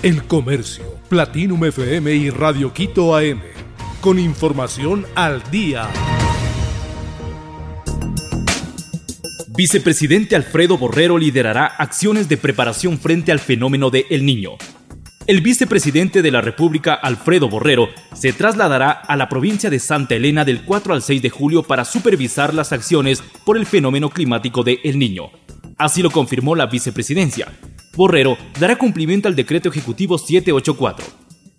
El Comercio, Platinum FM y Radio Quito AM. Con información al día. Vicepresidente Alfredo Borrero liderará acciones de preparación frente al fenómeno de El Niño. El vicepresidente de la República, Alfredo Borrero, se trasladará a la provincia de Santa Elena del 4 al 6 de julio para supervisar las acciones por el fenómeno climático de El Niño. Así lo confirmó la vicepresidencia. Borrero dará cumplimiento al decreto ejecutivo 784.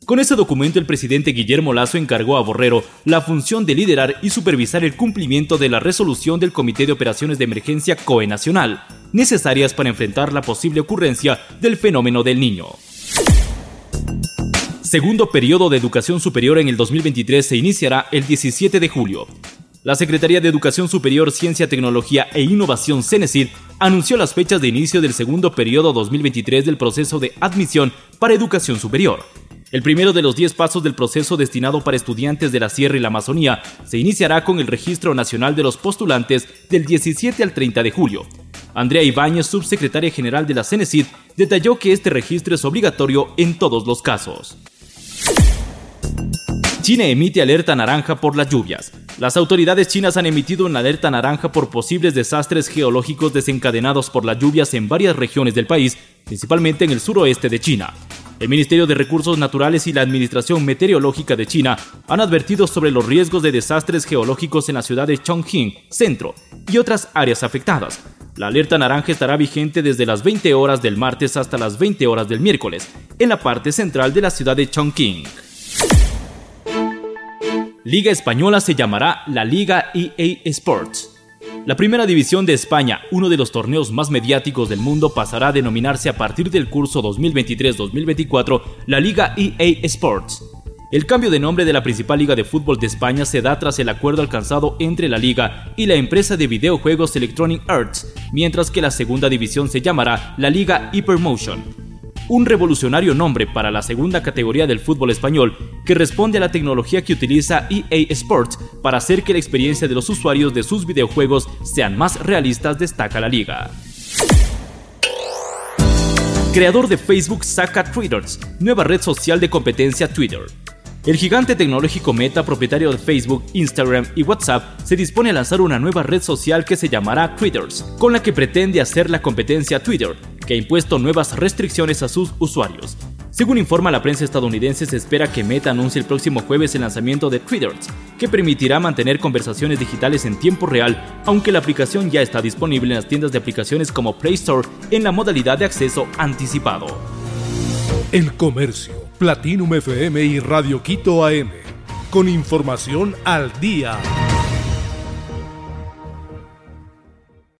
Con ese documento el presidente Guillermo Lazo encargó a Borrero la función de liderar y supervisar el cumplimiento de la resolución del Comité de Operaciones de Emergencia COE Nacional, necesarias para enfrentar la posible ocurrencia del fenómeno del niño. Segundo periodo de educación superior en el 2023 se iniciará el 17 de julio. La Secretaría de Educación Superior, Ciencia, Tecnología e Innovación, CENESID, anunció las fechas de inicio del segundo periodo 2023 del proceso de admisión para educación superior. El primero de los 10 pasos del proceso destinado para estudiantes de la Sierra y la Amazonía se iniciará con el Registro Nacional de los Postulantes del 17 al 30 de julio. Andrea Ibáñez, subsecretaria general de la CENESID, detalló que este registro es obligatorio en todos los casos. China emite alerta naranja por las lluvias. Las autoridades chinas han emitido una alerta naranja por posibles desastres geológicos desencadenados por las lluvias en varias regiones del país, principalmente en el suroeste de China. El Ministerio de Recursos Naturales y la Administración Meteorológica de China han advertido sobre los riesgos de desastres geológicos en la ciudad de Chongqing, centro, y otras áreas afectadas. La alerta naranja estará vigente desde las 20 horas del martes hasta las 20 horas del miércoles, en la parte central de la ciudad de Chongqing. Liga Española se llamará la Liga EA Sports. La primera división de España, uno de los torneos más mediáticos del mundo, pasará a denominarse a partir del curso 2023-2024 la Liga EA Sports. El cambio de nombre de la principal liga de fútbol de España se da tras el acuerdo alcanzado entre la liga y la empresa de videojuegos Electronic Arts, mientras que la segunda división se llamará la Liga Hypermotion un revolucionario nombre para la segunda categoría del fútbol español que responde a la tecnología que utiliza EA Sports para hacer que la experiencia de los usuarios de sus videojuegos sean más realistas, destaca la liga. Creador de Facebook saca Twitter, nueva red social de competencia Twitter. El gigante tecnológico Meta, propietario de Facebook, Instagram y WhatsApp, se dispone a lanzar una nueva red social que se llamará Twitter, con la que pretende hacer la competencia Twitter, que ha impuesto nuevas restricciones a sus usuarios. Según informa la prensa estadounidense, se espera que Meta anuncie el próximo jueves el lanzamiento de Twitter, que permitirá mantener conversaciones digitales en tiempo real, aunque la aplicación ya está disponible en las tiendas de aplicaciones como Play Store en la modalidad de acceso anticipado. El Comercio, Platinum FM y Radio Quito AM, con información al día.